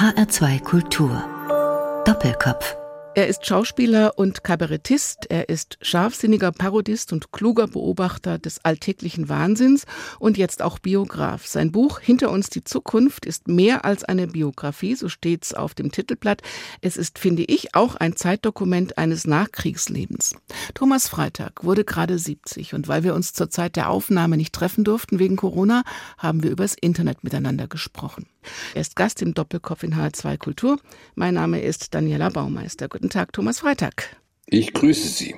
HR2 Kultur. Doppelkopf. Er ist Schauspieler und Kabarettist, er ist scharfsinniger Parodist und kluger Beobachter des alltäglichen Wahnsinns und jetzt auch Biograf. Sein Buch Hinter uns die Zukunft ist mehr als eine Biografie, so steht's auf dem Titelblatt. Es ist, finde ich, auch ein Zeitdokument eines Nachkriegslebens. Thomas Freitag wurde gerade 70 und weil wir uns zur Zeit der Aufnahme nicht treffen durften wegen Corona, haben wir übers Internet miteinander gesprochen. Er ist Gast im Doppelkopf in H2 Kultur. Mein Name ist Daniela Baumeister. Guten Tag, Thomas Freitag. Ich grüße Sie.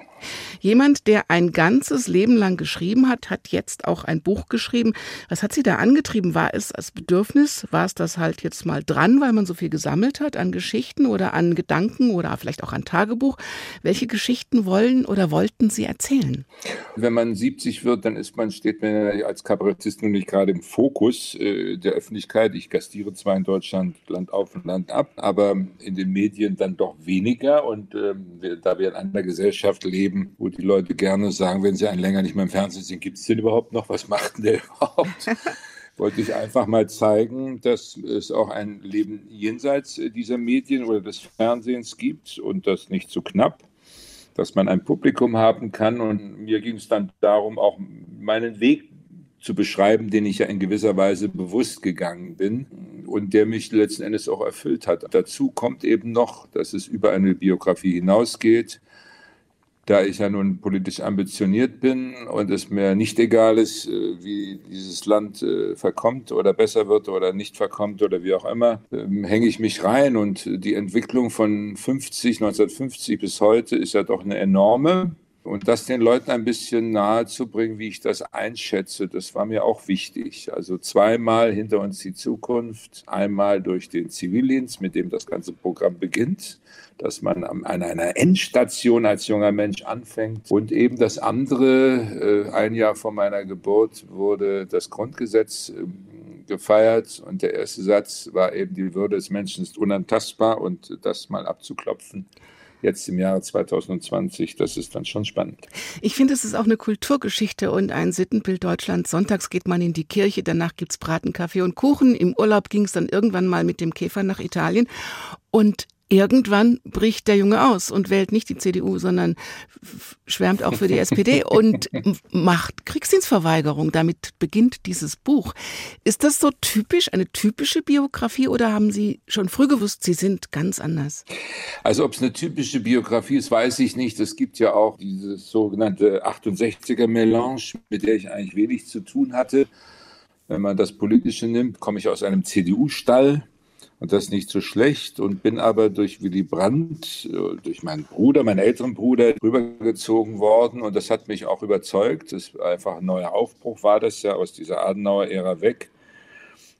Jemand, der ein ganzes Leben lang geschrieben hat, hat jetzt auch ein Buch geschrieben. Was hat Sie da angetrieben? War es als Bedürfnis? War es das halt jetzt mal dran, weil man so viel gesammelt hat an Geschichten oder an Gedanken oder vielleicht auch an Tagebuch? Welche Geschichten wollen oder wollten Sie erzählen? Wenn man 70 wird, dann ist man, steht man als Kabarettist nun nicht gerade im Fokus äh, der Öffentlichkeit. Ich gastiere zwar in Deutschland Land auf und Land ab, aber in den Medien dann doch weniger. Und ähm, da wir in einer Gesellschaft leben, wo die Leute gerne sagen, wenn sie einen länger nicht mehr im Fernsehen sind, gibt es den überhaupt noch? Was macht denn der überhaupt? wollte ich einfach mal zeigen, dass es auch ein Leben jenseits dieser Medien oder des Fernsehens gibt und das nicht zu so knapp, dass man ein Publikum haben kann. Und mir ging es dann darum, auch meinen Weg zu beschreiben, den ich ja in gewisser Weise bewusst gegangen bin und der mich letzten Endes auch erfüllt hat. Dazu kommt eben noch, dass es über eine Biografie hinausgeht, da ich ja nun politisch ambitioniert bin und es mir nicht egal ist, äh, wie dieses Land äh, verkommt oder besser wird oder nicht verkommt oder wie auch immer, ähm, hänge ich mich rein. Und die Entwicklung von 50, 1950 bis heute ist ja doch eine enorme. Und das den Leuten ein bisschen nahe zu bringen, wie ich das einschätze, das war mir auch wichtig. Also zweimal hinter uns die Zukunft, einmal durch den Zivildienst, mit dem das ganze Programm beginnt, dass man an einer Endstation als junger Mensch anfängt. Und eben das andere, äh, ein Jahr vor meiner Geburt wurde das Grundgesetz ähm, gefeiert und der erste Satz war eben, die Würde des Menschen ist unantastbar und das mal abzuklopfen jetzt im Jahre 2020, das ist dann schon spannend. Ich finde, es ist auch eine Kulturgeschichte und ein Sittenbild Deutschlands. Sonntags geht man in die Kirche, danach gibt es Braten, Kaffee und Kuchen. Im Urlaub ging es dann irgendwann mal mit dem Käfer nach Italien. Und irgendwann bricht der Junge aus und wählt nicht die CDU, sondern schwärmt auch für die SPD und macht Kriegsdienstverweigerung. Damit beginnt dieses Buch. Ist das so typisch, eine typische Biografie oder haben Sie schon früh gewusst, Sie sind ganz anders? Also ob es eine typische Biografie ist, weiß ich nicht. Es gibt ja auch diese sogenannte 68er Melange, mit der ich eigentlich wenig zu tun hatte. Wenn man das Politische nimmt, komme ich aus einem CDU-Stall und das nicht so schlecht und bin aber durch Willy Brandt, äh, durch meinen Bruder, meinen älteren Bruder, rübergezogen worden und das hat mich auch überzeugt. Das einfach ein neuer Aufbruch war das ja aus dieser Adenauer-Ära weg.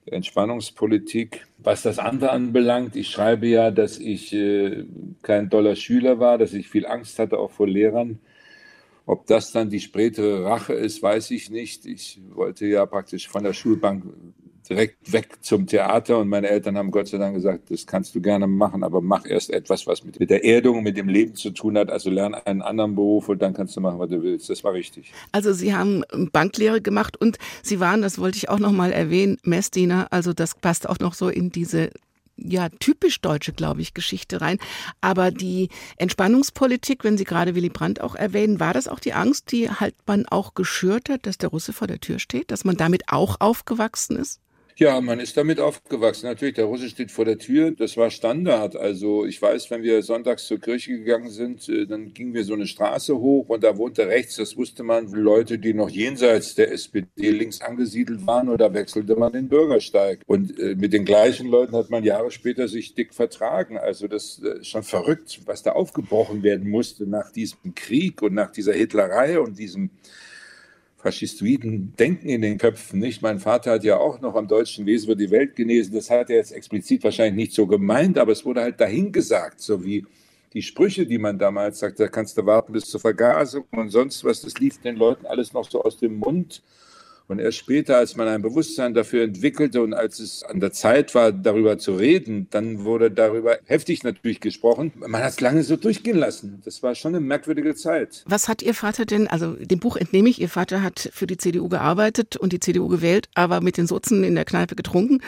Entspannungspolitik. Was das andere anbelangt, ich schreibe ja, dass ich äh, kein doller Schüler war, dass ich viel Angst hatte, auch vor Lehrern. Ob das dann die spätere Rache ist, weiß ich nicht. Ich wollte ja praktisch von der Schulbank direkt weg zum Theater und meine Eltern haben Gott sei Dank gesagt, das kannst du gerne machen, aber mach erst etwas, was mit, der Erdung, mit dem Leben zu tun hat. Also lern einen anderen Beruf und dann kannst du machen, was du willst. Das war richtig. Also Sie haben Banklehre gemacht und Sie waren, das wollte ich auch noch mal erwähnen, Messdiener. Also das passt auch noch so in diese ja typisch deutsche, glaube ich, Geschichte rein. Aber die Entspannungspolitik, wenn Sie gerade Willy Brandt auch erwähnen, war das auch die Angst, die halt man auch geschürt hat, dass der Russe vor der Tür steht, dass man damit auch aufgewachsen ist? Ja, man ist damit aufgewachsen. Natürlich, der Russe steht vor der Tür. Das war Standard. Also ich weiß, wenn wir sonntags zur Kirche gegangen sind, äh, dann gingen wir so eine Straße hoch und da wohnte rechts, das wusste man, Leute, die noch jenseits der SPD links angesiedelt waren oder wechselte man den Bürgersteig. Und äh, mit den gleichen Leuten hat man Jahre später sich dick vertragen. Also das äh, ist schon verrückt, was da aufgebrochen werden musste nach diesem Krieg und nach dieser Hitlerei und diesem faschistoiden Denken in den Köpfen. Nicht? Mein Vater hat ja auch noch am deutschen Wesen über die Welt genesen. Das hat er jetzt explizit wahrscheinlich nicht so gemeint, aber es wurde halt dahingesagt, so wie die Sprüche, die man damals sagte, da kannst du warten bis zur Vergasung und sonst was, das lief den Leuten alles noch so aus dem Mund. Und erst später, als man ein Bewusstsein dafür entwickelte und als es an der Zeit war, darüber zu reden, dann wurde darüber heftig natürlich gesprochen. Man hat es lange so durchgehen lassen. Das war schon eine merkwürdige Zeit. Was hat Ihr Vater denn, also dem Buch entnehme ich, Ihr Vater hat für die CDU gearbeitet und die CDU gewählt, aber mit den Sozen in der Kneipe getrunken.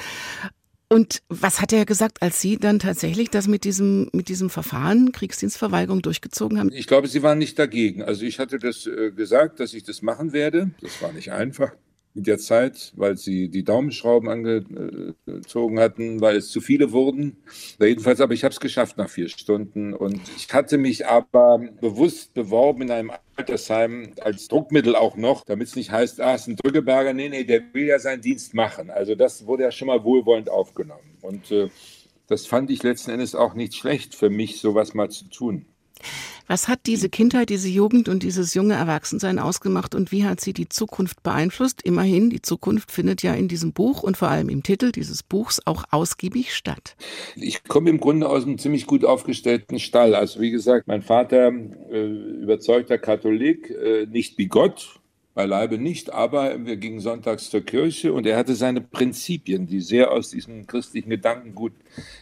Und was hat er gesagt, als Sie dann tatsächlich das mit diesem, mit diesem Verfahren, Kriegsdienstverweigerung, durchgezogen haben? Ich glaube, Sie waren nicht dagegen. Also ich hatte das äh, gesagt, dass ich das machen werde. Das war nicht einfach in der Zeit, weil sie die Daumenschrauben angezogen hatten, weil es zu viele wurden. Jedenfalls, aber ich habe es geschafft nach vier Stunden. Und ich hatte mich aber bewusst beworben in einem Altersheim als Druckmittel auch noch, damit es nicht heißt, ah, ist ein Drückeberger. Nee, nee, der will ja seinen Dienst machen. Also das wurde ja schon mal wohlwollend aufgenommen. Und äh, das fand ich letzten Endes auch nicht schlecht für mich, sowas mal zu tun. Was hat diese Kindheit, diese Jugend und dieses junge Erwachsensein ausgemacht und wie hat sie die Zukunft beeinflusst? Immerhin, die Zukunft findet ja in diesem Buch und vor allem im Titel dieses Buchs auch ausgiebig statt. Ich komme im Grunde aus einem ziemlich gut aufgestellten Stall. Also wie gesagt, mein Vater äh, überzeugter Katholik, äh, nicht wie Gott, beileibe nicht, aber wir gingen sonntags zur Kirche und er hatte seine Prinzipien, die sehr aus diesem christlichen Gedankengut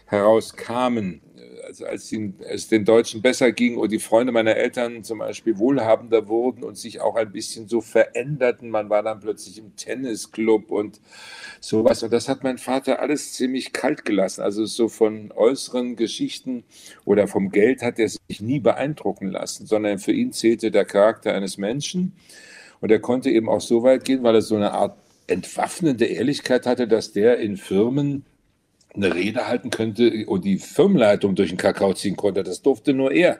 herauskamen also als es den Deutschen besser ging und die Freunde meiner Eltern zum Beispiel wohlhabender wurden und sich auch ein bisschen so veränderten. Man war dann plötzlich im Tennisclub und sowas. Und das hat mein Vater alles ziemlich kalt gelassen. Also so von äußeren Geschichten oder vom Geld hat er sich nie beeindrucken lassen, sondern für ihn zählte der Charakter eines Menschen. Und er konnte eben auch so weit gehen, weil er so eine Art entwaffnende Ehrlichkeit hatte, dass der in Firmen eine Rede halten könnte und die Firmenleitung durch den Kakao ziehen konnte. Das durfte nur er,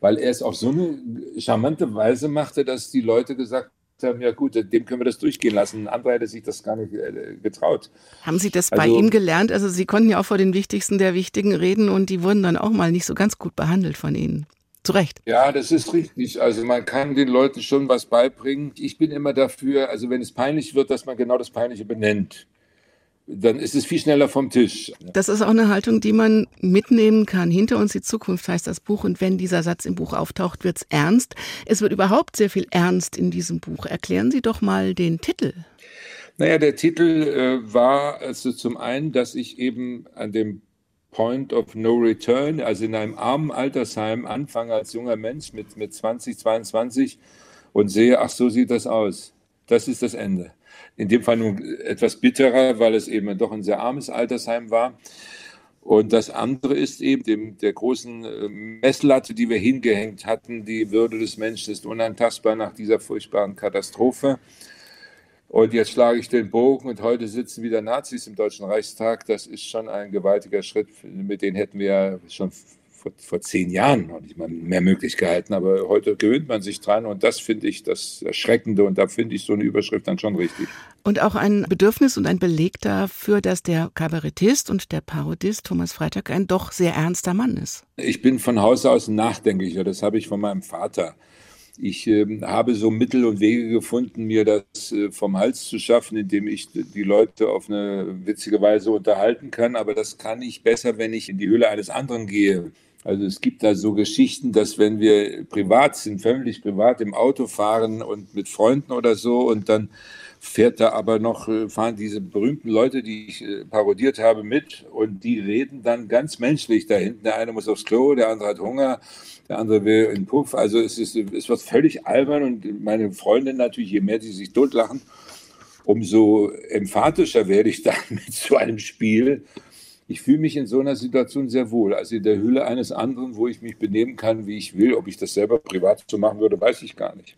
weil er es auf so eine charmante Weise machte, dass die Leute gesagt haben, ja gut, dem können wir das durchgehen lassen. Ein anderer hätte sich das gar nicht äh, getraut. Haben Sie das also, bei ihm gelernt? Also Sie konnten ja auch vor den Wichtigsten der Wichtigen reden und die wurden dann auch mal nicht so ganz gut behandelt von Ihnen. Zu Recht. Ja, das ist richtig. Also man kann den Leuten schon was beibringen. Ich bin immer dafür, also wenn es peinlich wird, dass man genau das Peinliche benennt dann ist es viel schneller vom Tisch. Das ist auch eine Haltung, die man mitnehmen kann. Hinter uns die Zukunft heißt das Buch. Und wenn dieser Satz im Buch auftaucht, wird es ernst. Es wird überhaupt sehr viel ernst in diesem Buch. Erklären Sie doch mal den Titel. Naja, der Titel äh, war also zum einen, dass ich eben an dem Point of No Return, also in einem armen Altersheim, anfange als junger Mensch mit, mit 20, 22 und sehe, ach, so sieht das aus. Das ist das Ende. In dem Fall nun etwas bitterer, weil es eben doch ein sehr armes Altersheim war. Und das andere ist eben dem, der großen äh, Messlatte, die wir hingehängt hatten. Die Würde des Menschen ist unantastbar nach dieser furchtbaren Katastrophe. Und jetzt schlage ich den Bogen und heute sitzen wieder Nazis im Deutschen Reichstag. Das ist schon ein gewaltiger Schritt. Mit denen hätten wir ja schon vor, vor zehn Jahren noch nicht mal mehr möglich gehalten, aber heute gewöhnt man sich dran und das finde ich das Erschreckende und da finde ich so eine Überschrift dann schon richtig. Und auch ein Bedürfnis und ein Beleg dafür, dass der Kabarettist und der Parodist Thomas Freitag ein doch sehr ernster Mann ist. Ich bin von Hause aus nachdenklicher, das habe ich von meinem Vater. Ich äh, habe so Mittel und Wege gefunden, mir das äh, vom Hals zu schaffen, indem ich die Leute auf eine witzige Weise unterhalten kann. Aber das kann ich besser, wenn ich in die Höhle eines anderen gehe. Also es gibt da so Geschichten, dass wenn wir privat sind, völlig privat im Auto fahren und mit Freunden oder so und dann fährt da aber noch, äh, fahren diese berühmten Leute, die ich äh, parodiert habe, mit und die reden dann ganz menschlich da hinten. Der eine muss aufs Klo, der andere hat Hunger, der andere will in Puff. Also es, ist, es wird völlig albern und meine Freundin natürlich, je mehr sie sich totlachen, umso emphatischer werde ich dann mit so einem Spiel ich fühle mich in so einer Situation sehr wohl. Also in der Hülle eines anderen, wo ich mich benehmen kann, wie ich will. Ob ich das selber privat so machen würde, weiß ich gar nicht.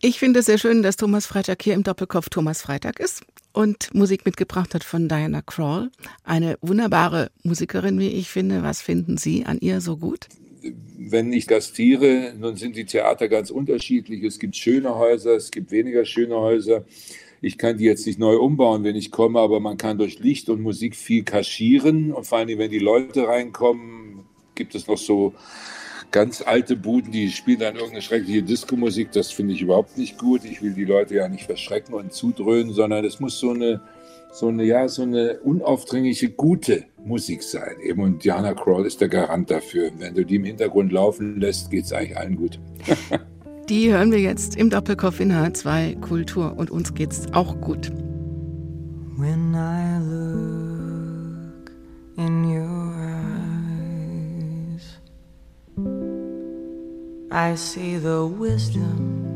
Ich finde es sehr schön, dass Thomas Freitag hier im Doppelkopf Thomas Freitag ist und Musik mitgebracht hat von Diana Krall. Eine wunderbare Musikerin, wie ich finde. Was finden Sie an ihr so gut? wenn ich gastiere, nun sind die Theater ganz unterschiedlich. Es gibt schöne Häuser, es gibt weniger schöne Häuser ich kann die jetzt nicht neu umbauen, wenn ich komme, aber man kann durch Licht und Musik viel kaschieren. Und vor allem, wenn die Leute reinkommen, gibt es noch so ganz alte Buden, die spielen dann irgendeine schreckliche Disco-Musik. Das finde ich überhaupt nicht gut. Ich will die Leute ja nicht verschrecken und zudröhnen, sondern es muss so eine, so eine, ja, so eine unaufdringliche, gute Musik sein. Eben und Diana Crawl ist der Garant dafür. Wenn du die im Hintergrund laufen lässt, geht es eigentlich allen gut. Die hören wir jetzt im Doppelkopf in H2 Kultur und uns geht's auch gut. When I look in your eyes, I see the wisdom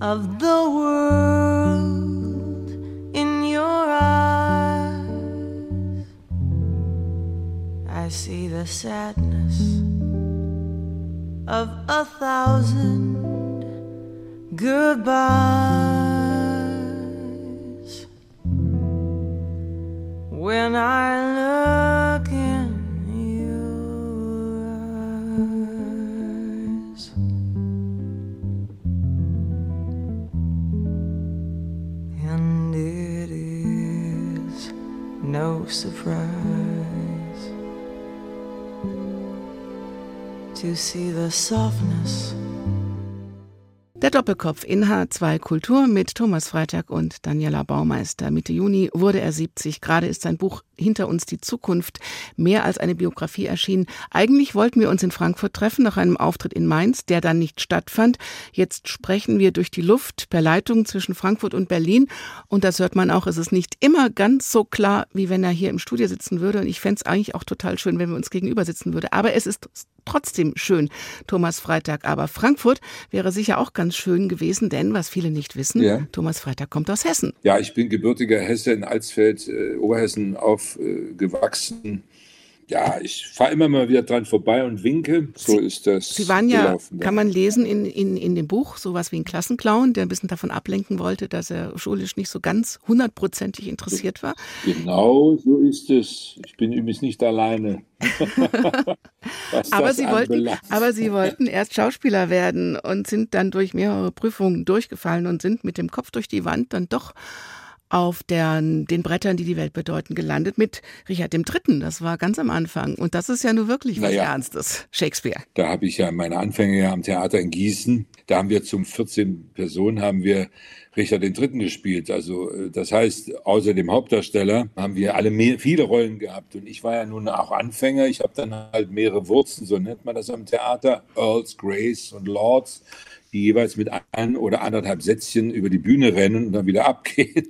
of the world in your eyes. see the sadness of a thousand. Goodbyes Der Doppelkopf in H2 Kultur mit Thomas Freitag und Daniela Baumeister. Mitte Juni wurde er 70. Gerade ist sein Buch Hinter uns die Zukunft mehr als eine Biografie erschienen. Eigentlich wollten wir uns in Frankfurt treffen nach einem Auftritt in Mainz, der dann nicht stattfand. Jetzt sprechen wir durch die Luft per Leitung zwischen Frankfurt und Berlin. Und das hört man auch. Es ist nicht immer ganz so klar, wie wenn er hier im Studio sitzen würde. Und ich fände es eigentlich auch total schön, wenn wir uns gegenüber sitzen würde. Aber es ist trotzdem schön, Thomas Freitag. Aber Frankfurt wäre sicher auch ganz schön gewesen, denn was viele nicht wissen, ja. Thomas Freitag kommt aus Hessen. Ja, ich bin gebürtiger Hesse in Alsfeld, äh, Oberhessen aufgewachsen. Ja, ich fahre immer mal wieder dran vorbei und winke. So Sie, ist das. Sie waren ja, gelaufen, kann man lesen in, in, in dem Buch, sowas wie ein Klassenclown, der ein bisschen davon ablenken wollte, dass er schulisch nicht so ganz hundertprozentig interessiert war. Genau so ist es. Ich bin übrigens nicht alleine. aber, Sie wollten, aber Sie wollten erst Schauspieler werden und sind dann durch mehrere Prüfungen durchgefallen und sind mit dem Kopf durch die Wand dann doch auf der, den Brettern, die die Welt bedeuten, gelandet mit Richard III. Das war ganz am Anfang. Und das ist ja nur wirklich was naja, Ernstes. Shakespeare. Da habe ich ja meine Anfänge am Theater in Gießen. Da haben wir zum 14 Personen haben wir Richard III. gespielt. Also äh, das heißt, außer dem Hauptdarsteller haben wir alle mehr, viele Rollen gehabt. Und ich war ja nun auch Anfänger. Ich habe dann halt mehrere Wurzeln, so nennt man das am Theater, Earls, Grace und Lords die jeweils mit ein oder anderthalb Sätzchen über die Bühne rennen und dann wieder abgehen,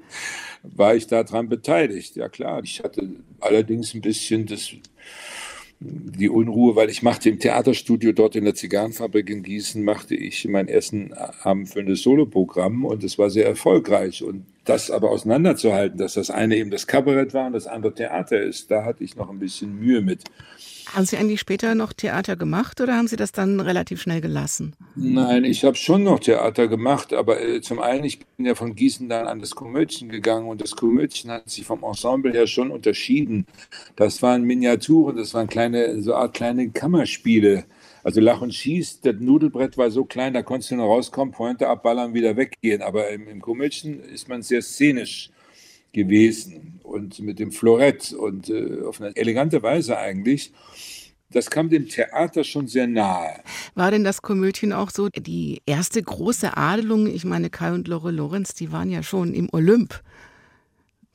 war ich daran beteiligt. Ja klar, ich hatte allerdings ein bisschen das, die Unruhe, weil ich machte im Theaterstudio dort in der Zigarrenfabrik in Gießen, machte ich mein ersten abendfüllendes Soloprogramm und es war sehr erfolgreich. Und das aber auseinanderzuhalten, dass das eine eben das Kabarett war und das andere Theater ist, da hatte ich noch ein bisschen Mühe mit. Haben Sie eigentlich später noch Theater gemacht oder haben Sie das dann relativ schnell gelassen? Nein, ich habe schon noch Theater gemacht, aber äh, zum einen, ich bin ja von Gießen dann an das Komödchen gegangen und das Komödchen hat sich vom Ensemble her schon unterschieden. Das waren Miniaturen, das waren kleine, so Art kleine Kammerspiele. Also Lach und Schieß, das Nudelbrett war so klein, da konntest du nur rauskommen, Pointe abballern, wieder weggehen. Aber im, im Komödchen ist man sehr szenisch gewesen und mit dem Florett und äh, auf eine elegante Weise eigentlich. Das kam dem Theater schon sehr nahe. War denn das Komödien auch so die erste große Adelung? Ich meine, Kai und Lore Lorenz, die waren ja schon im Olymp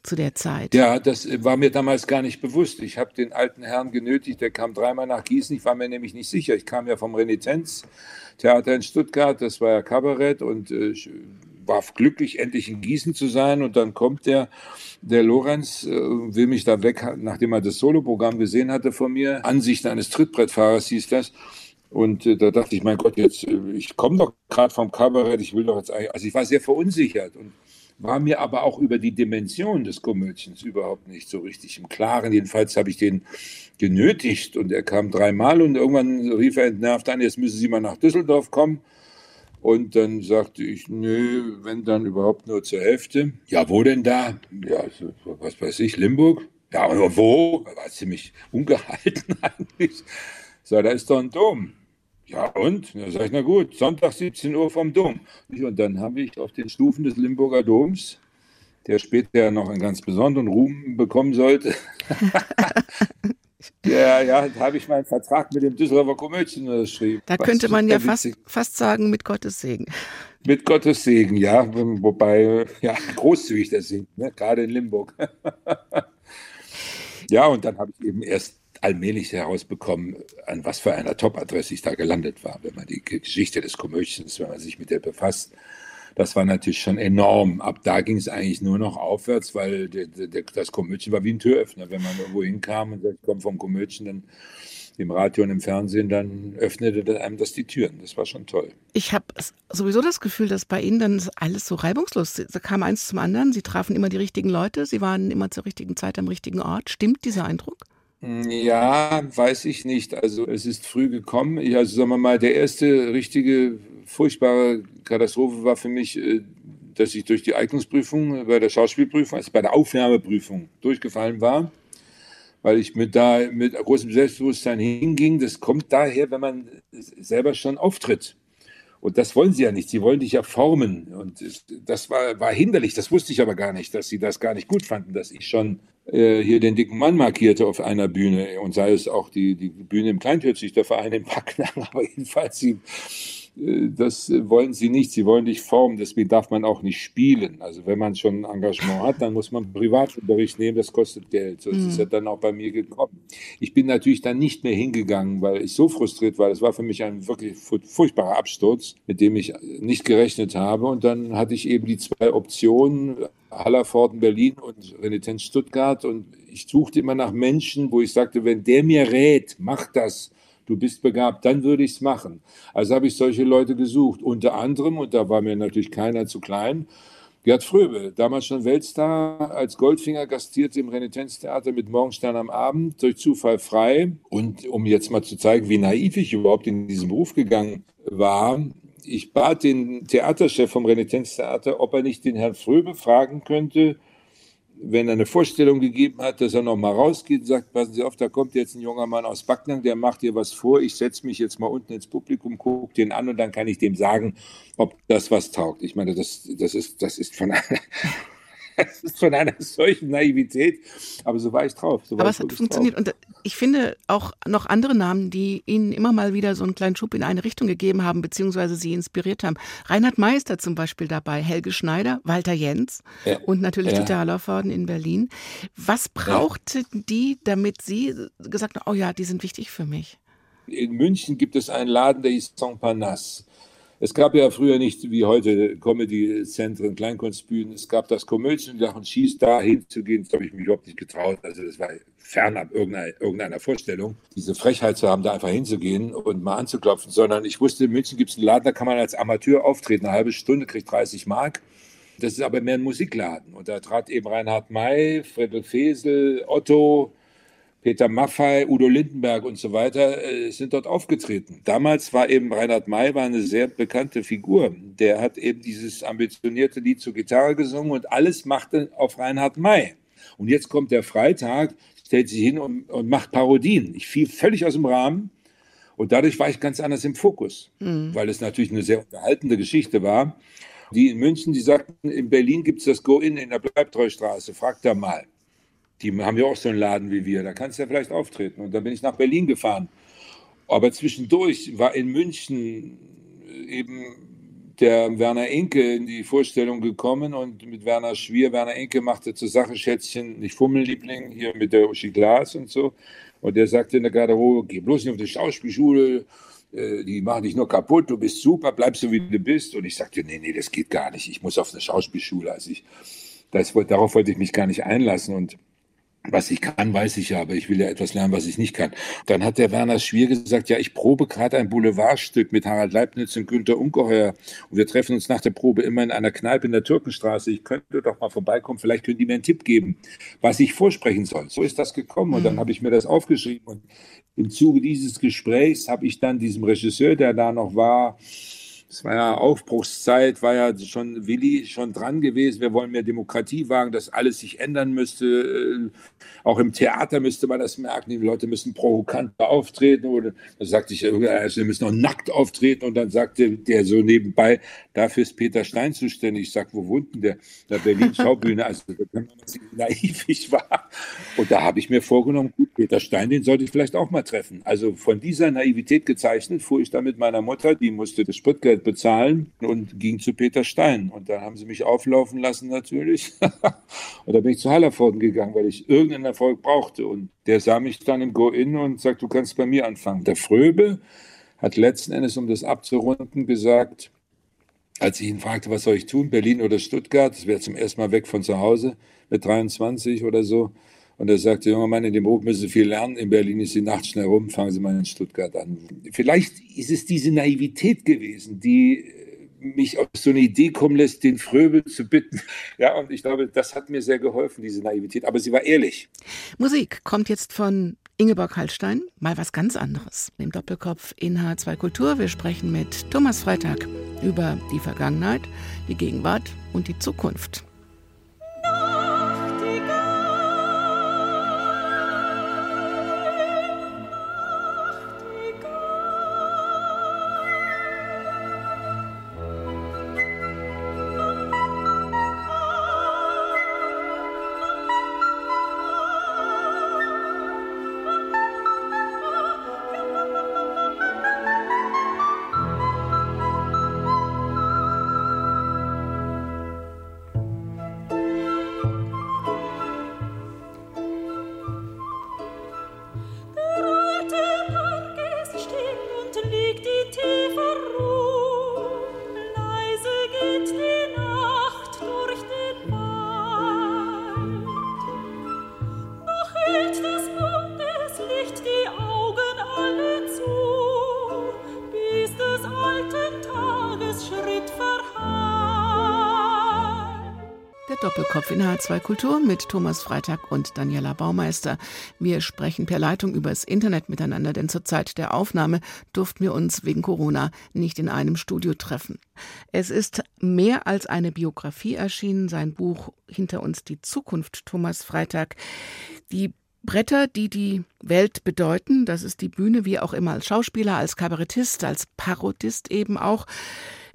zu der Zeit. Ja, das war mir damals gar nicht bewusst. Ich habe den alten Herrn genötigt, der kam dreimal nach Gießen. Ich war mir nämlich nicht sicher. Ich kam ja vom Renitenztheater in Stuttgart, das war ja Kabarett und äh, war glücklich, endlich in Gießen zu sein. Und dann kommt der, der Lorenz, äh, will mich da weg, nachdem er das Soloprogramm gesehen hatte von mir. Ansicht eines Trittbrettfahrers hieß das. Und äh, da dachte ich, mein Gott, jetzt, äh, ich komme doch gerade vom Kabarett, ich will doch jetzt eigentlich, also ich war sehr verunsichert und war mir aber auch über die Dimension des Komödiens überhaupt nicht so richtig im Klaren. Jedenfalls habe ich den genötigt und er kam dreimal und irgendwann rief er entnervt an, jetzt müssen Sie mal nach Düsseldorf kommen. Und dann sagte ich, nö, wenn dann überhaupt nur zur Hälfte. Ja, wo denn da? Ja, was weiß ich, Limburg? Ja, aber wo? War ziemlich ungehalten eigentlich. So, da ist doch ein Dom. Ja, und? Da sag ich, na gut, Sonntag 17 Uhr vom Dom. Und dann habe ich auf den Stufen des Limburger Doms, der später noch einen ganz besonderen Ruhm bekommen sollte, Ja, ja, da habe ich meinen Vertrag mit dem Düsseldorfer Komödien unterschrieben. Da könnte man ja fast, fast sagen, mit Gottes Segen. Mit Gottes Segen, ja. Wobei, ja, großzügig der Segen, ne? gerade in Limburg. ja, und dann habe ich eben erst allmählich herausbekommen, an was für einer Top-Adresse ich da gelandet war, wenn man die Geschichte des Komödiens, wenn man sich mit der befasst das war natürlich schon enorm. Ab da ging es eigentlich nur noch aufwärts, weil der, der, das Komödien war wie ein Türöffner. Wenn man irgendwo hinkam und sagt, ich komme vom Komödien, dann im Radio und im Fernsehen, dann öffnete einem das die Türen. Das war schon toll. Ich habe sowieso das Gefühl, dass bei Ihnen dann alles so reibungslos, da kam eins zum anderen, Sie trafen immer die richtigen Leute, Sie waren immer zur richtigen Zeit am richtigen Ort. Stimmt dieser Eindruck? Ja, weiß ich nicht. Also es ist früh gekommen. Ich, also sagen wir mal, der erste richtige furchtbare Katastrophe war für mich, äh, dass ich durch die Eignungsprüfung bei der Schauspielprüfung, also bei der Aufnahmeprüfung durchgefallen war, weil ich mit da mit großem Selbstbewusstsein hinging. Das kommt daher, wenn man selber schon auftritt. Und das wollen sie ja nicht. Sie wollen dich ja formen. Und das war, war hinderlich. Das wusste ich aber gar nicht, dass sie das gar nicht gut fanden, dass ich schon äh, hier den dicken Mann markierte auf einer Bühne. Und sei es auch die, die Bühne im Verein in Backnang. Aber jedenfalls, sie, äh, das wollen sie nicht. Sie wollen dich formen. Deswegen darf man auch nicht spielen. Also wenn man schon ein Engagement hat, dann muss man Privatunterricht nehmen. Das kostet Geld. So mhm. ist ja dann auch bei mir gekommen. Ich bin natürlich dann nicht mehr hingegangen, weil ich so frustriert war. Das war für mich ein wirklich furchtbarer Absturz, mit dem ich nicht gerechnet habe. Und dann hatte ich eben die zwei Optionen. Hallervorden Berlin und Renitenz Stuttgart und ich suchte immer nach Menschen, wo ich sagte, wenn der mir rät, mach das, du bist begabt, dann würde ich es machen. Also habe ich solche Leute gesucht. Unter anderem, und da war mir natürlich keiner zu klein, Gerd Fröbe, damals schon Weltstar, als Goldfinger gastierte im Renitenztheater mit Morgenstern am Abend, durch Zufall frei. Und um jetzt mal zu zeigen, wie naiv ich überhaupt in diesen Beruf gegangen war, ich bat den Theaterchef vom Renitenztheater, ob er nicht den Herrn Fröbe fragen könnte, wenn er eine Vorstellung gegeben hat, dass er noch mal rausgeht und sagt, passen Sie auf, da kommt jetzt ein junger Mann aus Backnang, der macht dir was vor, ich setze mich jetzt mal unten ins Publikum, gucke den an und dann kann ich dem sagen, ob das was taugt. Ich meine, das, das, ist, das ist von das ist von einer solchen Naivität. Aber so war ich drauf. So aber es hat funktioniert. Drauf. Und ich finde auch noch andere Namen, die Ihnen immer mal wieder so einen kleinen Schub in eine Richtung gegeben haben, beziehungsweise Sie inspiriert haben. Reinhard Meister zum Beispiel dabei, Helge Schneider, Walter Jens ja. und natürlich ja. Dieter Hallervorden in Berlin. Was brauchten ja. die, damit Sie gesagt haben, oh ja, die sind wichtig für mich? In München gibt es einen Laden, der hieß Saint Parnasse. Es gab ja früher nicht wie heute Comedy-Zentren, Kleinkunstbühnen. Es gab das Komödien und Schieß da hinzugehen. Das habe ich mich überhaupt nicht getraut. Also das war fernab irgendeiner, irgendeiner Vorstellung, diese Frechheit zu haben, da einfach hinzugehen und mal anzuklopfen. Sondern ich wusste, in München gibt es einen Laden, da kann man als Amateur auftreten. Eine halbe Stunde, kriegt 30 Mark. Das ist aber mehr ein Musikladen. Und da trat eben Reinhard May, Friedrich Fesel, Otto, Peter Maffei, Udo Lindenberg und so weiter äh, sind dort aufgetreten. Damals war eben Reinhard May war eine sehr bekannte Figur. Der hat eben dieses ambitionierte Lied zur Gitarre gesungen und alles machte auf Reinhard May. Und jetzt kommt der Freitag, stellt sich hin und, und macht Parodien. Ich fiel völlig aus dem Rahmen und dadurch war ich ganz anders im Fokus, mhm. weil es natürlich eine sehr unterhaltende Geschichte war. Die in München, die sagten, in Berlin gibt es das Go-In in der Bleibtreustraße, fragt da mal. Die haben ja auch so einen Laden wie wir, da kannst du ja vielleicht auftreten. Und dann bin ich nach Berlin gefahren. Aber zwischendurch war in München eben der Werner Enke in die Vorstellung gekommen und mit Werner Schwier, Werner Enke machte zur Sache Schätzchen, nicht Fummelliebling, hier mit der Uschi Glas und so. Und der sagte in der Garderobe, geh bloß nicht auf die Schauspielschule, äh, die machen dich nur kaputt, du bist super, bleibst so wie du bist. Und ich sagte, nee, nee, das geht gar nicht, ich muss auf eine Schauspielschule. Also ich, das, darauf wollte ich mich gar nicht einlassen und was ich kann, weiß ich ja, aber ich will ja etwas lernen, was ich nicht kann. Dann hat der Werner Schwier gesagt, ja, ich probe gerade ein Boulevardstück mit Harald Leibniz und Günter Ungeheuer und wir treffen uns nach der Probe immer in einer Kneipe in der Türkenstraße. Ich könnte doch mal vorbeikommen, vielleicht können die mir einen Tipp geben, was ich vorsprechen soll. So ist das gekommen und dann mhm. habe ich mir das aufgeschrieben und im Zuge dieses Gesprächs habe ich dann diesem Regisseur, der da noch war, es war ja Aufbruchszeit, war ja schon Willi schon dran gewesen. Wir wollen mehr Demokratie wagen, dass alles sich ändern müsste. Äh, auch im Theater müsste man das merken. Die Leute müssen provokanter auftreten. Oder da sagte ich, also wir müssen auch nackt auftreten. Und dann sagte der so nebenbei, dafür ist Peter Stein zuständig. Ich sag, wo wohnt denn der? Der Berlin-Schaubühne. Also da kann man sehen, wie naiv ich war. Und da habe ich mir vorgenommen, gut, Peter Stein, den sollte ich vielleicht auch mal treffen. Also von dieser Naivität gezeichnet fuhr ich da mit meiner Mutter, die musste das Spritgeld bezahlen und ging zu Peter Stein. Und da haben sie mich auflaufen lassen natürlich. und da bin ich zu Hallervorden gegangen, weil ich irgendeinen Erfolg brauchte. Und der sah mich dann im Go-In und sagt, du kannst bei mir anfangen. Der Fröbe hat letzten Endes, um das abzurunden, gesagt, als ich ihn fragte, was soll ich tun, Berlin oder Stuttgart, das wäre zum ersten Mal weg von zu Hause mit 23 oder so. Und er sagte, junger Mann, in dem Beruf müssen Sie viel lernen. In Berlin ist die Nacht schnell rum, fangen Sie mal in Stuttgart an. Vielleicht ist es diese Naivität gewesen, die mich auf so eine Idee kommen lässt, den Fröbel zu bitten. Ja, und ich glaube, das hat mir sehr geholfen, diese Naivität. Aber sie war ehrlich. Musik kommt jetzt von Ingeborg Hallstein, mal was ganz anderes. Im Doppelkopf in H2 Kultur. Wir sprechen mit Thomas Freitag über die Vergangenheit, die Gegenwart und die Zukunft. In H2 Kultur mit Thomas Freitag und Daniela Baumeister. Wir sprechen per Leitung übers Internet miteinander, denn zur Zeit der Aufnahme durften wir uns wegen Corona nicht in einem Studio treffen. Es ist mehr als eine Biografie erschienen, sein Buch Hinter uns die Zukunft, Thomas Freitag. Die Bretter, die die Welt bedeuten, das ist die Bühne, wie auch immer als Schauspieler, als Kabarettist, als Parodist eben auch.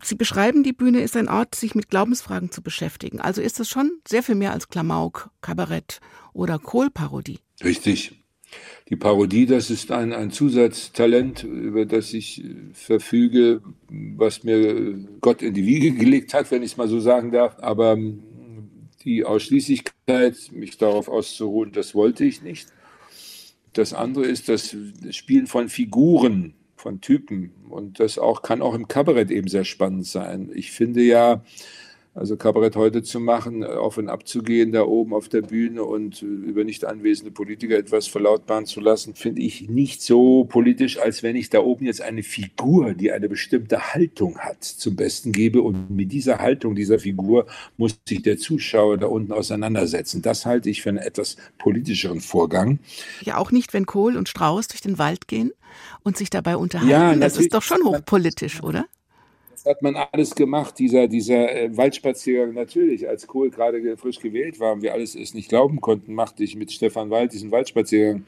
Sie beschreiben, die Bühne ist ein Ort, sich mit Glaubensfragen zu beschäftigen. Also ist es schon sehr viel mehr als Klamauk, Kabarett oder Kohlparodie. Richtig. Die Parodie, das ist ein, ein Zusatztalent, über das ich äh, verfüge, was mir Gott in die Wiege gelegt hat, wenn ich es mal so sagen darf. Aber ähm, die Ausschließlichkeit, mich darauf auszuruhen, das wollte ich nicht. Das andere ist das Spielen von Figuren von Typen. Und das auch, kann auch im Kabarett eben sehr spannend sein. Ich finde ja, also Kabarett heute zu machen, auf und ab zu gehen da oben auf der Bühne und über nicht anwesende Politiker etwas verlautbaren zu lassen, finde ich nicht so politisch, als wenn ich da oben jetzt eine Figur, die eine bestimmte Haltung hat, zum Besten gebe. Und mit dieser Haltung dieser Figur muss sich der Zuschauer da unten auseinandersetzen. Das halte ich für einen etwas politischeren Vorgang. Ja, auch nicht, wenn Kohl und Strauß durch den Wald gehen und sich dabei unterhalten. Ja, das ist doch schon hochpolitisch, oder? Das hat man alles gemacht, dieser, dieser äh, Waldspaziergang natürlich, als Kohl gerade frisch gewählt war und wir alles es nicht glauben konnten, machte ich mit Stefan Wald diesen Waldspaziergang.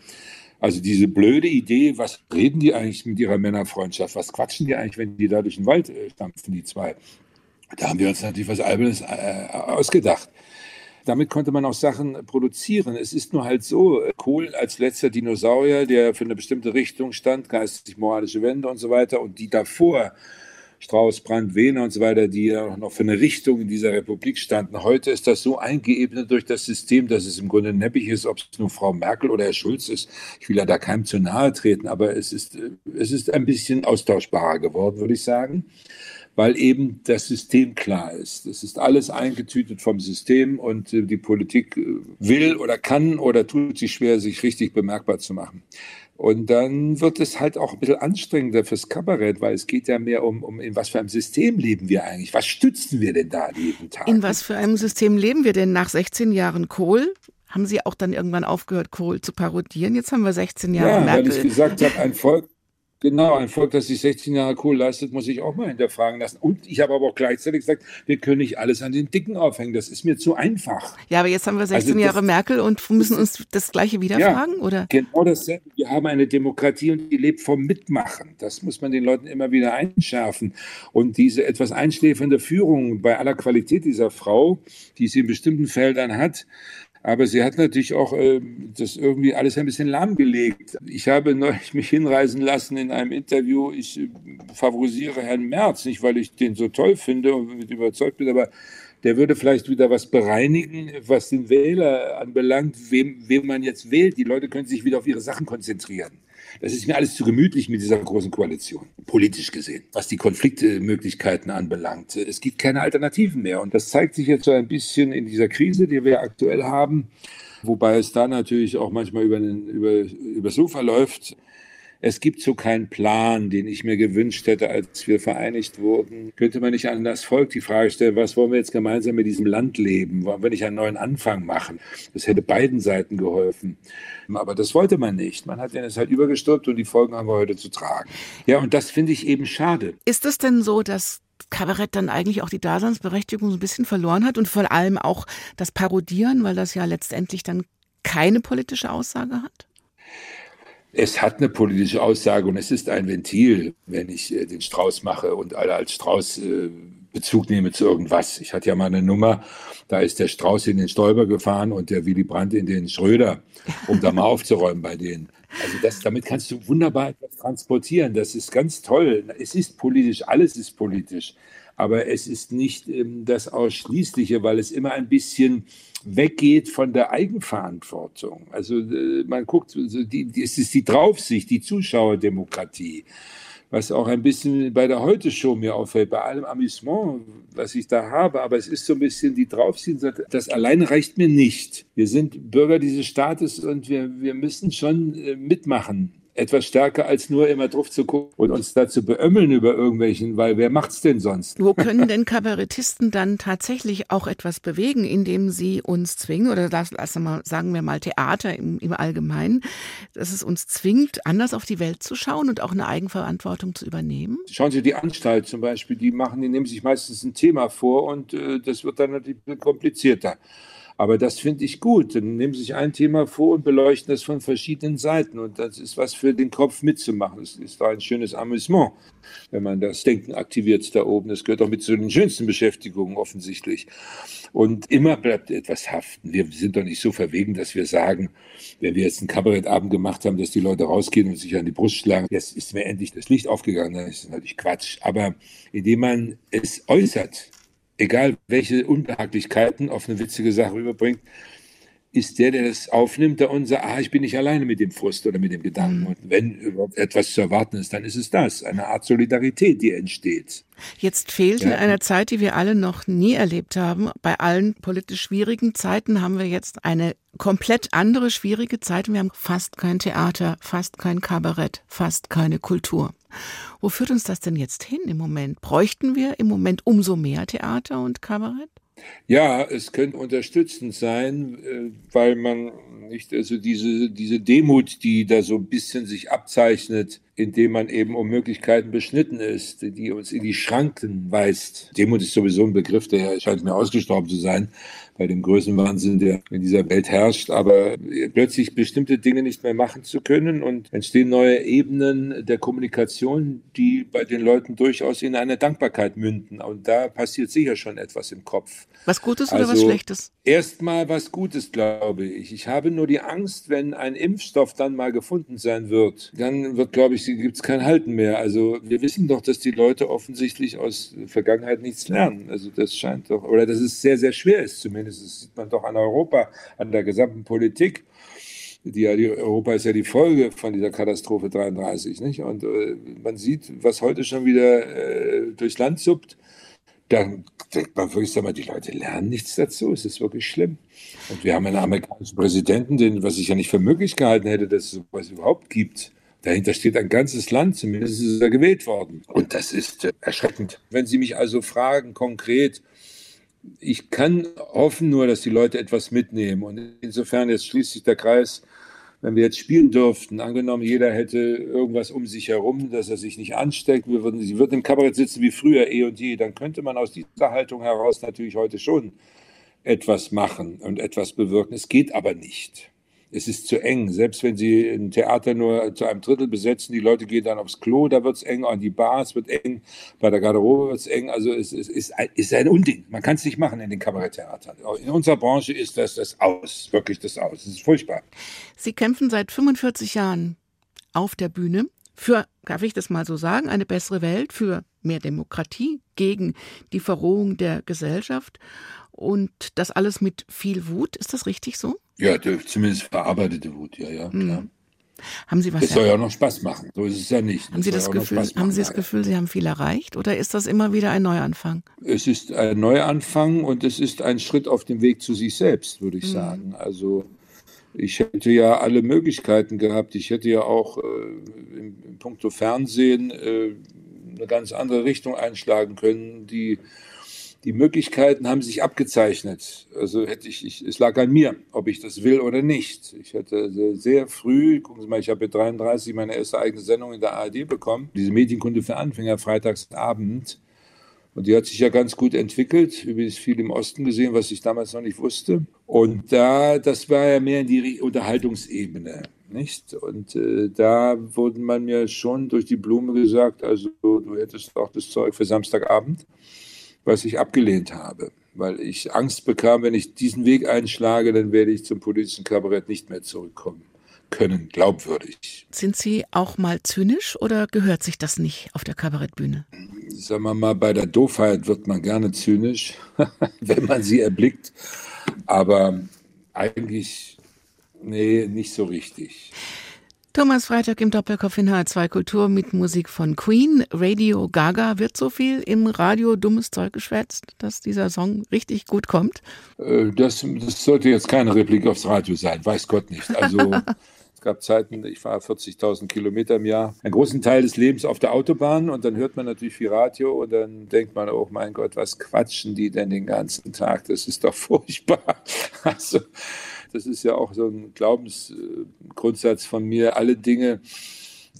Also diese blöde Idee, was reden die eigentlich mit ihrer Männerfreundschaft? Was quatschen die eigentlich, wenn die da durch den Wald äh, stampfen, die zwei? Da haben wir uns natürlich was Albernes äh, ausgedacht. Damit konnte man auch Sachen produzieren. Es ist nur halt so, Kohl als letzter Dinosaurier, der für eine bestimmte Richtung stand, geistig-moralische Wende und so weiter, und die davor Strauß, Brandt, Wehner und so weiter, die ja noch für eine Richtung in dieser Republik standen. Heute ist das so eingeebnet durch das System, dass es im Grunde neppig ist, ob es nur Frau Merkel oder Herr Schulz ist. Ich will ja da keinem zu nahe treten, aber es ist, es ist ein bisschen austauschbarer geworden, würde ich sagen weil eben das System klar ist. Es ist alles eingetütet vom System und äh, die Politik äh, will oder kann oder tut sich schwer, sich richtig bemerkbar zu machen. Und dann wird es halt auch ein bisschen anstrengender fürs Kabarett, weil es geht ja mehr um, um in was für einem System leben wir eigentlich? Was stützen wir denn da jeden Tag? In was für einem System leben wir denn nach 16 Jahren Kohl? Haben Sie auch dann irgendwann aufgehört, Kohl zu parodieren? Jetzt haben wir 16 Jahre ja, Merkel. weil ich gesagt habe, ein Volk, Genau, ein Volk, das sich 16 Jahre cool leistet, muss ich auch mal hinterfragen lassen. Und ich habe aber auch gleichzeitig gesagt, wir können nicht alles an den Dicken aufhängen. Das ist mir zu einfach. Ja, aber jetzt haben wir 16 also das, Jahre Merkel und müssen uns das Gleiche wieder ja, fragen, oder? Genau dasselbe. Wir haben eine Demokratie und die lebt vom Mitmachen. Das muss man den Leuten immer wieder einschärfen. Und diese etwas einschläfernde Führung bei aller Qualität dieser Frau, die sie in bestimmten Feldern hat, aber sie hat natürlich auch äh, das irgendwie alles ein bisschen lahmgelegt. Ich habe neulich mich hinreisen lassen in einem Interview. Ich äh, favorisiere Herrn Merz, nicht weil ich den so toll finde und mit überzeugt bin, aber der würde vielleicht wieder was bereinigen, was den Wähler anbelangt, wem, wem man jetzt wählt. Die Leute können sich wieder auf ihre Sachen konzentrieren. Das ist mir alles zu gemütlich mit dieser großen Koalition, politisch gesehen, was die Konfliktmöglichkeiten anbelangt. Es gibt keine Alternativen mehr. Und das zeigt sich jetzt so ein bisschen in dieser Krise, die wir aktuell haben, wobei es da natürlich auch manchmal über, den, über, über Sofa läuft. Es gibt so keinen Plan, den ich mir gewünscht hätte, als wir vereinigt wurden. Könnte man nicht an das Volk die Frage stellen, was wollen wir jetzt gemeinsam mit diesem Land leben? Wollen wir nicht einen neuen Anfang machen? Das hätte beiden Seiten geholfen. Aber das wollte man nicht. Man hat es halt übergestülpt und die Folgen haben wir heute zu tragen. Ja, und das finde ich eben schade. Ist es denn so, dass Kabarett dann eigentlich auch die Daseinsberechtigung so ein bisschen verloren hat und vor allem auch das Parodieren, weil das ja letztendlich dann keine politische Aussage hat? Es hat eine politische Aussage und es ist ein Ventil, wenn ich äh, den Strauß mache und alle als Strauß äh, Bezug nehme zu irgendwas. Ich hatte ja mal eine Nummer, da ist der Strauß in den Stolper gefahren und der Willy Brandt in den Schröder, um da mal aufzuräumen bei denen. Also das, damit kannst du wunderbar etwas transportieren. Das ist ganz toll. Es ist politisch, alles ist politisch. Aber es ist nicht ähm, das Ausschließliche, weil es immer ein bisschen weggeht von der Eigenverantwortung. Also äh, man guckt, also die, die, es ist die Draufsicht, die Zuschauerdemokratie was auch ein bisschen bei der Heute-Show mir auffällt, bei allem Amüsement, was ich da habe, aber es ist so ein bisschen die Draufziehen, das alleine reicht mir nicht. Wir sind Bürger dieses Staates und wir, wir müssen schon äh, mitmachen etwas stärker als nur immer drauf zu gucken und uns dazu beömmeln über irgendwelchen, weil wer macht's denn sonst? Wo können denn Kabarettisten dann tatsächlich auch etwas bewegen, indem sie uns zwingen, oder das, mal, sagen wir mal Theater im, im Allgemeinen, dass es uns zwingt, anders auf die Welt zu schauen und auch eine Eigenverantwortung zu übernehmen? Schauen Sie die Anstalt zum Beispiel, die machen, die nehmen sich meistens ein Thema vor und äh, das wird dann natürlich komplizierter. Aber das finde ich gut. Dann nehmen Sie sich ein Thema vor und beleuchten das von verschiedenen Seiten. Und das ist was für den Kopf mitzumachen. Das ist ein schönes Amüsement, wenn man das Denken aktiviert da oben. Das gehört auch mit zu den schönsten Beschäftigungen offensichtlich. Und immer bleibt etwas haften. Wir sind doch nicht so verwegen, dass wir sagen, wenn wir jetzt einen Kabarettabend gemacht haben, dass die Leute rausgehen und sich an die Brust schlagen. Jetzt ist mir endlich das Licht aufgegangen. Das ist natürlich Quatsch. Aber indem man es äußert, egal welche Unbehaglichkeiten auf eine witzige Sache überbringt, ist der, der das aufnimmt, der unser, ah, ich bin nicht alleine mit dem Frust oder mit dem Gedanken. Mhm. Und wenn überhaupt etwas zu erwarten ist, dann ist es das, eine Art Solidarität, die entsteht. Jetzt fehlt ja. in einer Zeit, die wir alle noch nie erlebt haben, bei allen politisch schwierigen Zeiten haben wir jetzt eine komplett andere schwierige Zeit. Wir haben fast kein Theater, fast kein Kabarett, fast keine Kultur. Wo führt uns das denn jetzt hin im Moment? Bräuchten wir im Moment umso mehr Theater und Kabarett? Ja, es könnte unterstützend sein, äh, weil man nicht, also diese, diese Demut, die da so ein bisschen sich abzeichnet, indem man eben um Möglichkeiten beschnitten ist, die uns in die Schranken weist. Demut ist sowieso ein Begriff, der scheint mir ausgestorben zu sein bei dem Größenwahnsinn, der in dieser Welt herrscht. Aber plötzlich bestimmte Dinge nicht mehr machen zu können und entstehen neue Ebenen der Kommunikation, die bei den Leuten durchaus in eine Dankbarkeit münden. Und da passiert sicher schon etwas im Kopf. Was Gutes also, oder was Schlechtes? Erstmal was Gutes, glaube ich. Ich habe nur die Angst, wenn ein Impfstoff dann mal gefunden sein wird, dann wird, glaube ich, gibt es kein Halten mehr. Also wir wissen doch, dass die Leute offensichtlich aus Vergangenheit nichts lernen. Also das scheint doch, oder dass es sehr, sehr schwer ist zumindest. Das sieht man doch an Europa, an der gesamten Politik. Die, die, Europa ist ja die Folge von dieser Katastrophe 33, nicht? Und äh, man sieht, was heute schon wieder äh, durchs Land suppt dann denkt man wirklich, sag mal, die Leute lernen nichts dazu. Es ist wirklich schlimm. Und wir haben einen amerikanischen Präsidenten, den, was ich ja nicht für möglich gehalten hätte, dass es sowas überhaupt gibt. Dahinter steht ein ganzes Land, zumindest ist er gewählt worden. Und das ist äh, erschreckend. Wenn Sie mich also fragen, konkret, ich kann hoffen nur, dass die Leute etwas mitnehmen. Und insofern, jetzt schließt sich der Kreis, wenn wir jetzt spielen dürften, angenommen, jeder hätte irgendwas um sich herum, dass er sich nicht ansteckt, wir würden, sie würden im Kabarett sitzen wie früher eh und je, dann könnte man aus dieser Haltung heraus natürlich heute schon etwas machen und etwas bewirken. Es geht aber nicht es ist zu eng. Selbst wenn Sie ein Theater nur zu einem Drittel besetzen, die Leute gehen dann aufs Klo, da wird es eng, an die Bars wird eng, bei der Garderobe wird es eng. Also es, es, es ist ein Unding. Man kann es nicht machen in den Kabaretttheatern. In unserer Branche ist das das Aus, wirklich das Aus. Es ist furchtbar. Sie kämpfen seit 45 Jahren auf der Bühne für, darf ich das mal so sagen, eine bessere Welt, für mehr Demokratie, gegen die Verrohung der Gesellschaft. Und das alles mit viel Wut. Ist das richtig so? Ja, zumindest verarbeitete Wut, ja, ja, klar. Mhm. Haben Sie was? Es soll ja auch noch Spaß machen. So ist es ja nicht. Haben Sie das Gefühl, haben Sie das Gefühl, Sie haben viel erreicht oder ist das immer wieder ein Neuanfang? Es ist ein Neuanfang und es ist ein Schritt auf dem Weg zu sich selbst, würde ich mhm. sagen. Also ich hätte ja alle Möglichkeiten gehabt. Ich hätte ja auch äh, puncto Fernsehen äh, eine ganz andere Richtung einschlagen können. Die, die Möglichkeiten haben sich abgezeichnet. Also hätte ich, ich, es lag an mir, ob ich das will oder nicht. Ich hätte sehr, früh, gucken Sie mal, ich habe mit 33 meine erste eigene Sendung in der ARD bekommen, diese Medienkunde für Anfänger, freitagsabend. Und die hat sich ja ganz gut entwickelt, übrigens viel im Osten gesehen, was ich damals noch nicht wusste. Und da, das war ja mehr in die Unterhaltungsebene, nicht? Und äh, da wurde man mir schon durch die Blume gesagt, also du hättest auch das Zeug für Samstagabend, was ich abgelehnt habe, weil ich Angst bekam, wenn ich diesen Weg einschlage, dann werde ich zum politischen Kabarett nicht mehr zurückkommen können, glaubwürdig. Sind Sie auch mal zynisch oder gehört sich das nicht auf der Kabarettbühne? Sagen wir mal, bei der Doofheit wird man gerne zynisch, wenn man sie erblickt. Aber eigentlich, nee, nicht so richtig. Thomas Freitag im Doppelkopf in H2 Kultur mit Musik von Queen. Radio Gaga wird so viel im Radio dummes Zeug geschwätzt, dass dieser Song richtig gut kommt? Äh, das, das sollte jetzt keine Replik aufs Radio sein, weiß Gott nicht. Also gab Zeiten, ich fahre 40.000 Kilometer im Jahr, einen großen Teil des Lebens auf der Autobahn und dann hört man natürlich viel Radio und dann denkt man, oh mein Gott, was quatschen die denn den ganzen Tag? Das ist doch furchtbar. Also, das ist ja auch so ein Glaubensgrundsatz von mir. Alle Dinge,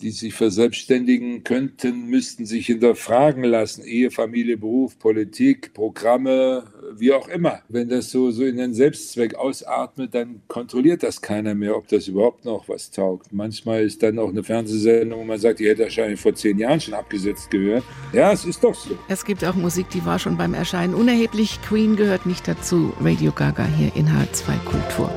die sich verselbstständigen könnten, müssten sich hinterfragen lassen. Ehe, Familie, Beruf, Politik, Programme, wie auch immer. Wenn das so, so in den Selbstzweck ausatmet, dann kontrolliert das keiner mehr, ob das überhaupt noch was taugt. Manchmal ist dann auch eine Fernsehsendung, wo man sagt, die hätte wahrscheinlich vor zehn Jahren schon abgesetzt gehört. Ja, es ist doch so. Es gibt auch Musik, die war schon beim Erscheinen unerheblich. Queen gehört nicht dazu. Radio Gaga hier in H2 Kultur.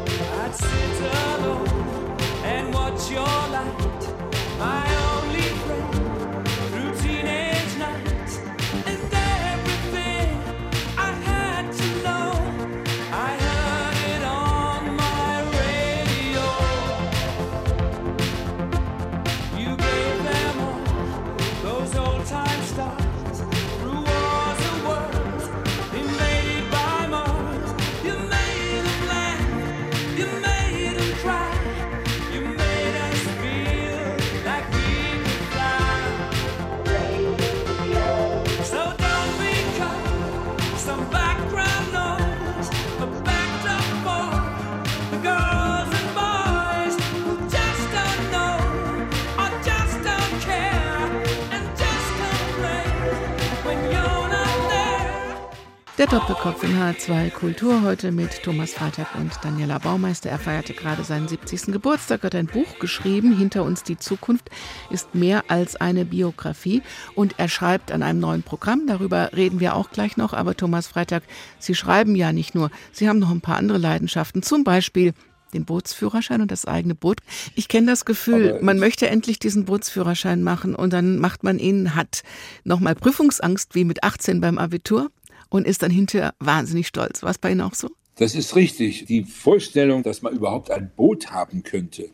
Der Doppelkopf in H2 Kultur heute mit Thomas Freitag und Daniela Baumeister. Er feierte gerade seinen 70. Geburtstag, hat ein Buch geschrieben. Hinter uns die Zukunft ist mehr als eine Biografie. Und er schreibt an einem neuen Programm. Darüber reden wir auch gleich noch. Aber Thomas Freitag, Sie schreiben ja nicht nur. Sie haben noch ein paar andere Leidenschaften. Zum Beispiel den Bootsführerschein und das eigene Boot. Ich kenne das Gefühl, man möchte endlich diesen Bootsführerschein machen und dann macht man ihn, hat nochmal Prüfungsangst wie mit 18 beim Abitur und ist dann hinterher wahnsinnig stolz. War es bei Ihnen auch so? Das ist richtig. Die Vorstellung, dass man überhaupt ein Boot haben könnte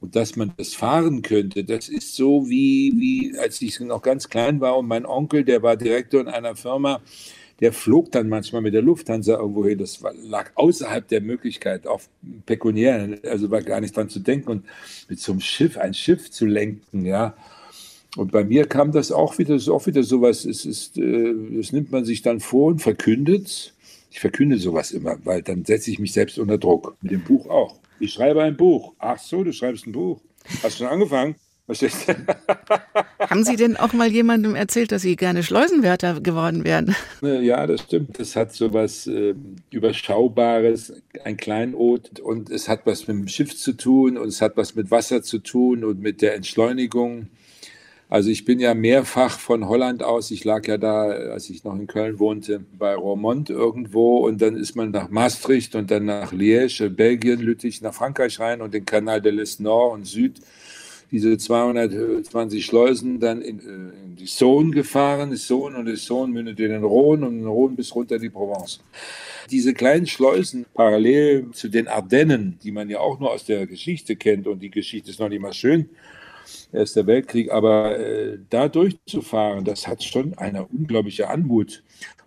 und dass man das fahren könnte, das ist so wie, wie als ich noch ganz klein war und mein Onkel, der war Direktor in einer Firma, der flog dann manchmal mit der Lufthansa irgendwo hin. Das war, lag außerhalb der Möglichkeit, auf pekuniär, also war gar nicht dran zu denken und mit so einem Schiff, ein Schiff zu lenken, ja. Und bei mir kam das auch wieder, ist auch wieder sowas, es ist, äh, das nimmt man sich dann vor und verkündet. Ich verkünde sowas immer, weil dann setze ich mich selbst unter Druck. Mit dem Buch auch. Ich schreibe ein Buch. Ach so, du schreibst ein Buch. Hast du schon angefangen? Haben Sie denn auch mal jemandem erzählt, dass Sie gerne Schleusenwärter geworden wären? Ja, das stimmt. Das hat so was äh, Überschaubares, ein Kleinod und es hat was mit dem Schiff zu tun und es hat was mit Wasser zu tun und mit der Entschleunigung. Also ich bin ja mehrfach von Holland aus, ich lag ja da, als ich noch in Köln wohnte, bei Roermond irgendwo. Und dann ist man nach Maastricht und dann nach Liège, Belgien, Lüttich, nach Frankreich rein und den Kanal de l'Est Nord und Süd, diese 220 Schleusen dann in, äh, in die Saône gefahren, die Saône und die Saône mündet in den Rhône und den Rhône bis runter in die Provence. Diese kleinen Schleusen parallel zu den Ardennen, die man ja auch nur aus der Geschichte kennt und die Geschichte ist noch nicht mal schön, Erster Weltkrieg. Aber äh, da durchzufahren, das hat schon eine unglaubliche Anmut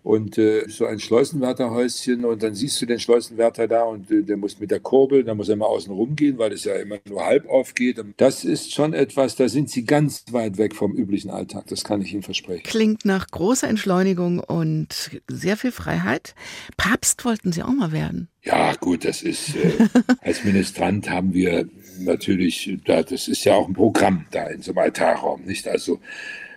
und äh, so ein Schleusenwärterhäuschen und dann siehst du den Schleusenwärter da und äh, der muss mit der Kurbel, da muss er mal außen rumgehen, weil es ja immer nur halb aufgeht. Das ist schon etwas, da sind sie ganz weit weg vom üblichen Alltag, das kann ich Ihnen versprechen. Klingt nach großer Entschleunigung und sehr viel Freiheit. Papst wollten Sie auch mal werden. Ja, gut, das ist, äh, als Ministrant haben wir natürlich, das ist ja auch ein Programm da in so einem Altarraum, nicht? Also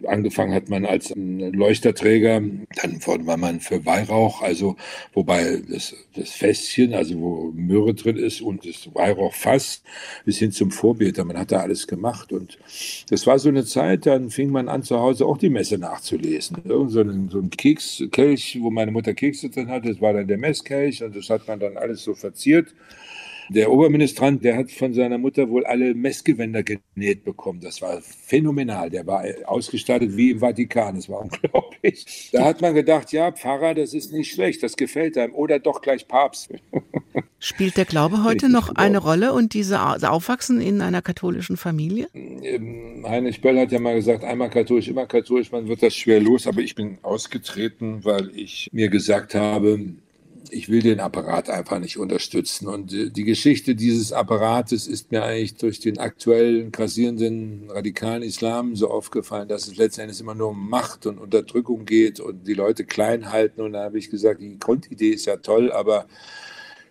Angefangen hat man als Leuchterträger, dann war man für Weihrauch, also wobei das, das Fässchen, also wo Myrrhe drin ist und das Weihrauchfass bis hin zum Vorbeter, man hat da alles gemacht und das war so eine Zeit, dann fing man an zu Hause auch die Messe nachzulesen. Irgend so ein, so ein Kekskelch, wo meine Mutter Kekse drin hatte, das war dann der Messkelch und das hat man dann alles so verziert. Der Oberministrant, der hat von seiner Mutter wohl alle Messgewänder genäht bekommen. Das war phänomenal. Der war ausgestattet wie im Vatikan. Das war unglaublich. Da hat man gedacht, ja, Pfarrer, das ist nicht schlecht, das gefällt einem. Oder doch gleich Papst. Spielt der Glaube heute Richtig noch eine Rolle und diese Aufwachsen in einer katholischen Familie? Ähm, Heinrich Böll hat ja mal gesagt, einmal katholisch, immer katholisch, man wird das schwer los. Aber ich bin ausgetreten, weil ich mir gesagt habe, ich will den Apparat einfach nicht unterstützen. Und äh, die Geschichte dieses Apparates ist mir eigentlich durch den aktuellen grassierenden radikalen Islam so aufgefallen, dass es letztendlich immer nur um Macht und Unterdrückung geht und die Leute klein halten. Und da habe ich gesagt, die Grundidee ist ja toll, aber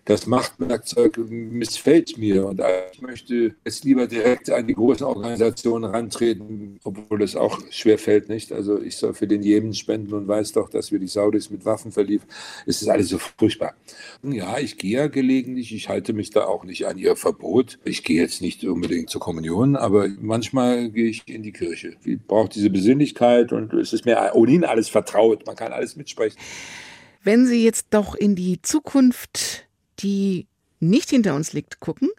das Machtwerkzeug missfällt mir und ich möchte jetzt lieber direkt an die großen Organisationen rantreten, obwohl das auch schwer fällt, nicht? Also ich soll für den Jemen spenden und weiß doch, dass wir die Saudis mit Waffen verlief. Es ist alles so furchtbar. Ja, ich gehe ja gelegentlich, ich halte mich da auch nicht an ihr Verbot. Ich gehe jetzt nicht unbedingt zur Kommunion, aber manchmal gehe ich in die Kirche. Ich brauche diese Besinnlichkeit und es ist mir ohnehin alles vertraut. Man kann alles mitsprechen. Wenn Sie jetzt doch in die Zukunft die nicht hinter uns liegt, gucken.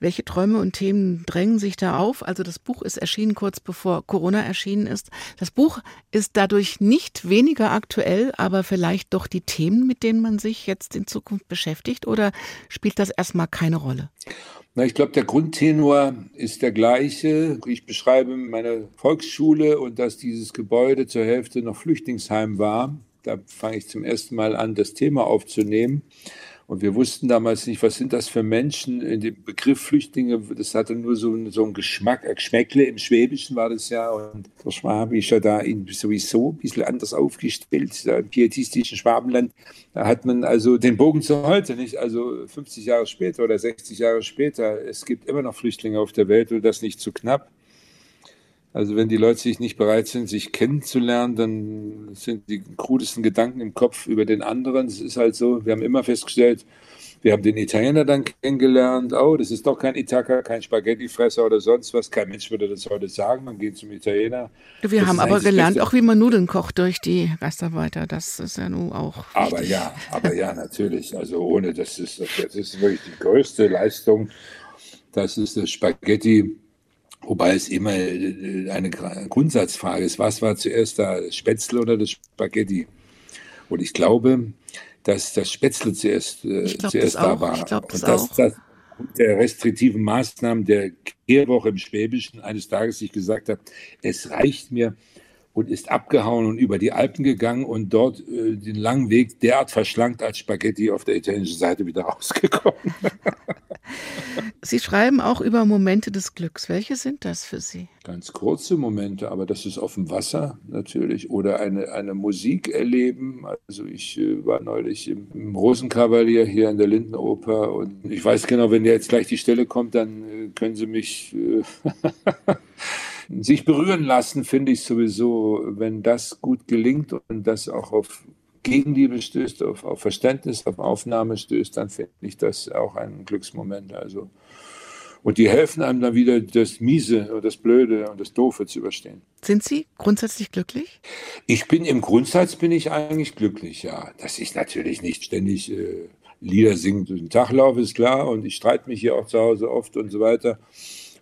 Welche Träume und Themen drängen sich da auf? Also das Buch ist erschienen kurz bevor Corona erschienen ist. Das Buch ist dadurch nicht weniger aktuell, aber vielleicht doch die Themen, mit denen man sich jetzt in Zukunft beschäftigt oder spielt das erstmal keine Rolle? Na, ich glaube, der Grundtenor ist der gleiche. Ich beschreibe meine Volksschule und dass dieses Gebäude zur Hälfte noch Flüchtlingsheim war. Da fange ich zum ersten Mal an, das Thema aufzunehmen. Und wir wussten damals nicht, was sind das für Menschen. In dem Begriff Flüchtlinge, das hatte nur so, so einen Geschmack, ein Geschmäckle. Im Schwäbischen war das ja. Und der Schwabe ist ja da sowieso ein bisschen anders aufgestellt, da im pietistischen Schwabenland. Da hat man also den Bogen zu heute, nicht? Also 50 Jahre später oder 60 Jahre später. Es gibt immer noch Flüchtlinge auf der Welt und das nicht zu knapp. Also wenn die Leute sich nicht bereit sind, sich kennenzulernen, dann sind die krudesten Gedanken im Kopf über den anderen. Das ist halt so. Wir haben immer festgestellt, wir haben den Italiener dann kennengelernt. Oh, das ist doch kein Itaka, kein Spaghettifresser oder sonst was. Kein Mensch würde das heute sagen. Man geht zum Italiener. Wir das haben aber gelernt, auch wie man Nudeln kocht durch die Gastarbeiter. Das ist ja nun auch. Aber wichtig. ja, aber ja, natürlich. Also ohne, das ist, das ist wirklich die größte Leistung. Das ist das Spaghetti Wobei es immer äh, eine Grundsatzfrage ist, was war zuerst da, das Spätzle oder das Spaghetti? Und ich glaube, dass das Spätzle zuerst, äh, zuerst da war. Ich glaube das und dass das der restriktiven Maßnahmen der Kehrwoche im Schwäbischen eines Tages ich gesagt habe, es reicht mir, und ist abgehauen und über die Alpen gegangen und dort äh, den langen Weg derart verschlankt als Spaghetti auf der italienischen Seite wieder rausgekommen. Sie schreiben auch über Momente des Glücks. Welche sind das für Sie? Ganz kurze Momente, aber das ist auf dem Wasser natürlich oder eine, eine Musik erleben. Also ich äh, war neulich im, im Rosenkavalier hier in der Lindenoper und ich weiß genau, wenn jetzt gleich die Stelle kommt, dann äh, können Sie mich äh, sich berühren lassen, finde ich sowieso, wenn das gut gelingt und das auch auf Gegenliebe stößt, auf, auf Verständnis, auf Aufnahme stößt, dann finde ich das auch ein Glücksmoment. Also und die helfen einem dann wieder, das Miese und das Blöde und das Doofe zu überstehen. Sind Sie grundsätzlich glücklich? Ich bin im Grundsatz bin ich eigentlich glücklich, ja. Dass ich natürlich nicht ständig äh, Lieder singe durch den Tag laufe, ist klar. Und ich streite mich hier auch zu Hause oft und so weiter.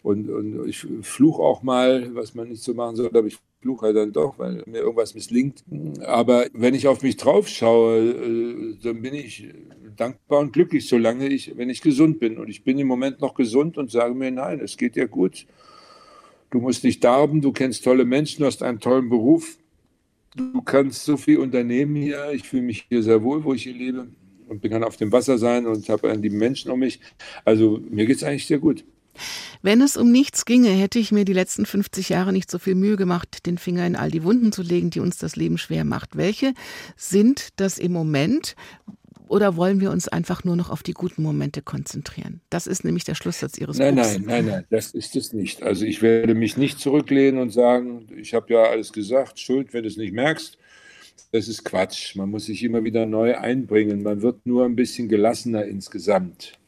Und, und ich fluche auch mal, was man nicht so machen sollte, aber ich fluche halt dann doch, weil mir irgendwas misslingt. Aber wenn ich auf mich drauf schaue, äh, dann bin ich dankbar und glücklich, solange ich, wenn ich gesund bin. Und ich bin im Moment noch gesund und sage mir, nein, es geht ja gut. Du musst nicht darben, du kennst tolle Menschen, du hast einen tollen Beruf, du kannst so viel unternehmen hier. Ich fühle mich hier sehr wohl, wo ich hier lebe und dann auf dem Wasser sein und habe lieben Menschen um mich. Also mir geht es eigentlich sehr gut. Wenn es um nichts ginge, hätte ich mir die letzten 50 Jahre nicht so viel Mühe gemacht, den Finger in all die Wunden zu legen, die uns das Leben schwer macht. Welche sind das im Moment? Oder wollen wir uns einfach nur noch auf die guten Momente konzentrieren? Das ist nämlich der Schlusssatz Ihres nein, Buchs. Nein, nein, nein, das ist es nicht. Also ich werde mich nicht zurücklehnen und sagen, ich habe ja alles gesagt, Schuld, wenn du es nicht merkst. Das ist Quatsch. Man muss sich immer wieder neu einbringen. Man wird nur ein bisschen gelassener insgesamt.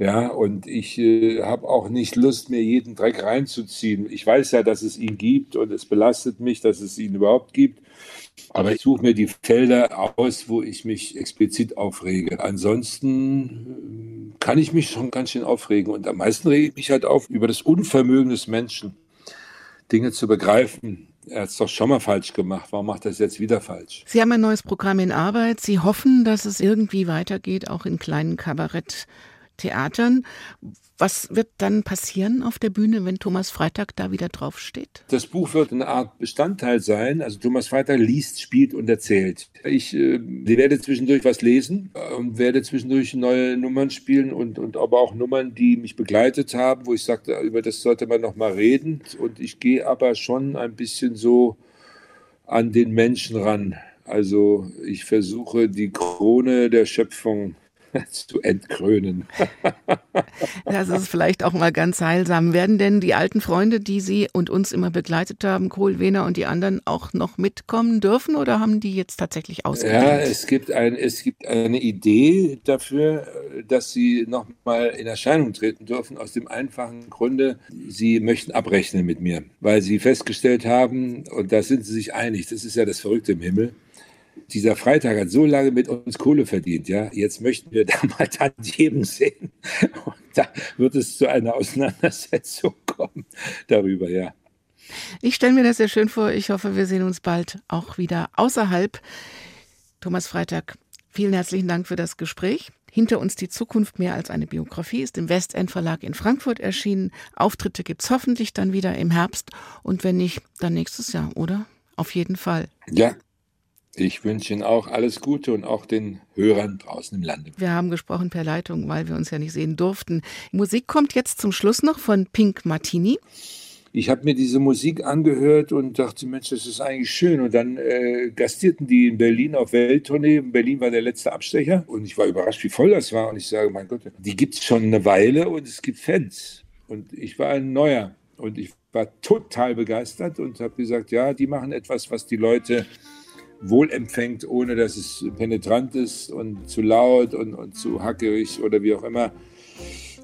Ja, und ich äh, habe auch nicht Lust, mir jeden Dreck reinzuziehen. Ich weiß ja, dass es ihn gibt und es belastet mich, dass es ihn überhaupt gibt. Aber ich suche mir die Felder aus, wo ich mich explizit aufrege. Ansonsten äh, kann ich mich schon ganz schön aufregen. Und am meisten rege ich mich halt auf über das Unvermögen des Menschen, Dinge zu begreifen. Er hat es doch schon mal falsch gemacht. Warum macht er es jetzt wieder falsch? Sie haben ein neues Programm in Arbeit. Sie hoffen, dass es irgendwie weitergeht, auch in kleinen Kabarett. Theatern. Was wird dann passieren auf der Bühne, wenn Thomas Freitag da wieder draufsteht? Das Buch wird eine Art Bestandteil sein. Also Thomas Freitag liest, spielt und erzählt. Ich äh, werde zwischendurch was lesen und werde zwischendurch neue Nummern spielen und, und aber auch Nummern, die mich begleitet haben, wo ich sagte, über das sollte man noch mal reden. Und ich gehe aber schon ein bisschen so an den Menschen ran. Also ich versuche die Krone der Schöpfung zu entkrönen. das ist vielleicht auch mal ganz heilsam. Werden denn die alten Freunde, die Sie und uns immer begleitet haben, Kohl, Wehner und die anderen, auch noch mitkommen dürfen oder haben die jetzt tatsächlich ausgedient? Ja, es gibt, ein, es gibt eine Idee dafür, dass sie noch mal in Erscheinung treten dürfen, aus dem einfachen Grunde, sie möchten abrechnen mit mir, weil sie festgestellt haben, und da sind sie sich einig, das ist ja das Verrückte im Himmel, dieser Freitag hat so lange mit uns Kohle verdient, ja. Jetzt möchten wir da mal Tantiemen sehen. Und da wird es zu einer Auseinandersetzung kommen darüber, ja. Ich stelle mir das sehr schön vor. Ich hoffe, wir sehen uns bald auch wieder außerhalb. Thomas Freitag, vielen herzlichen Dank für das Gespräch. Hinter uns die Zukunft mehr als eine Biografie ist im Westend Verlag in Frankfurt erschienen. Auftritte gibt es hoffentlich dann wieder im Herbst und wenn nicht, dann nächstes Jahr, oder? Auf jeden Fall. Ja, ich wünsche Ihnen auch alles Gute und auch den Hörern draußen im Lande. Wir haben gesprochen per Leitung, weil wir uns ja nicht sehen durften. Musik kommt jetzt zum Schluss noch von Pink Martini. Ich habe mir diese Musik angehört und dachte, Mensch, das ist eigentlich schön. Und dann äh, gastierten die in Berlin auf Welttournee. In Berlin war der letzte Abstecher und ich war überrascht, wie voll das war. Und ich sage, mein Gott, die gibt es schon eine Weile und es gibt Fans. Und ich war ein Neuer und ich war total begeistert und habe gesagt, ja, die machen etwas, was die Leute wohl empfängt, ohne dass es penetrant ist und zu laut und, und zu hackerig oder wie auch immer.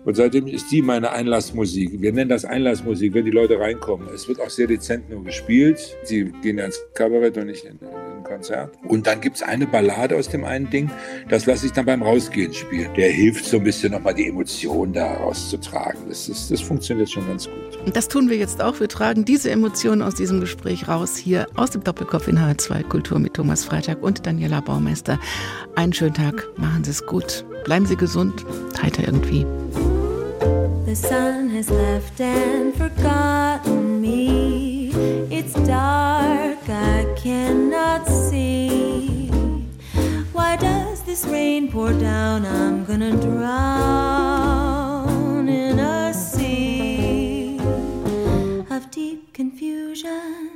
Und seitdem ist die meine Einlassmusik. Wir nennen das Einlassmusik, wenn die Leute reinkommen. Es wird auch sehr dezent nur gespielt. Sie gehen ja ins Kabarett und nicht in, in Konzert. Und dann gibt es eine Ballade aus dem einen Ding, das lasse ich dann beim Rausgehen spielen. Der hilft so ein bisschen nochmal die Emotionen da rauszutragen. Das, ist, das funktioniert schon ganz gut. Und das tun wir jetzt auch. Wir tragen diese Emotionen aus diesem Gespräch raus, hier aus dem Doppelkopf in H2 Kultur mit Thomas Freitag und Daniela Baumeister. Einen schönen Tag, machen Sie es gut. Bleiben Sie gesund, heiter irgendwie. The sun has left and forgotten me. It's dark, I cannot see. Why does this rain pour down? I'm gonna drown in a sea of deep confusion.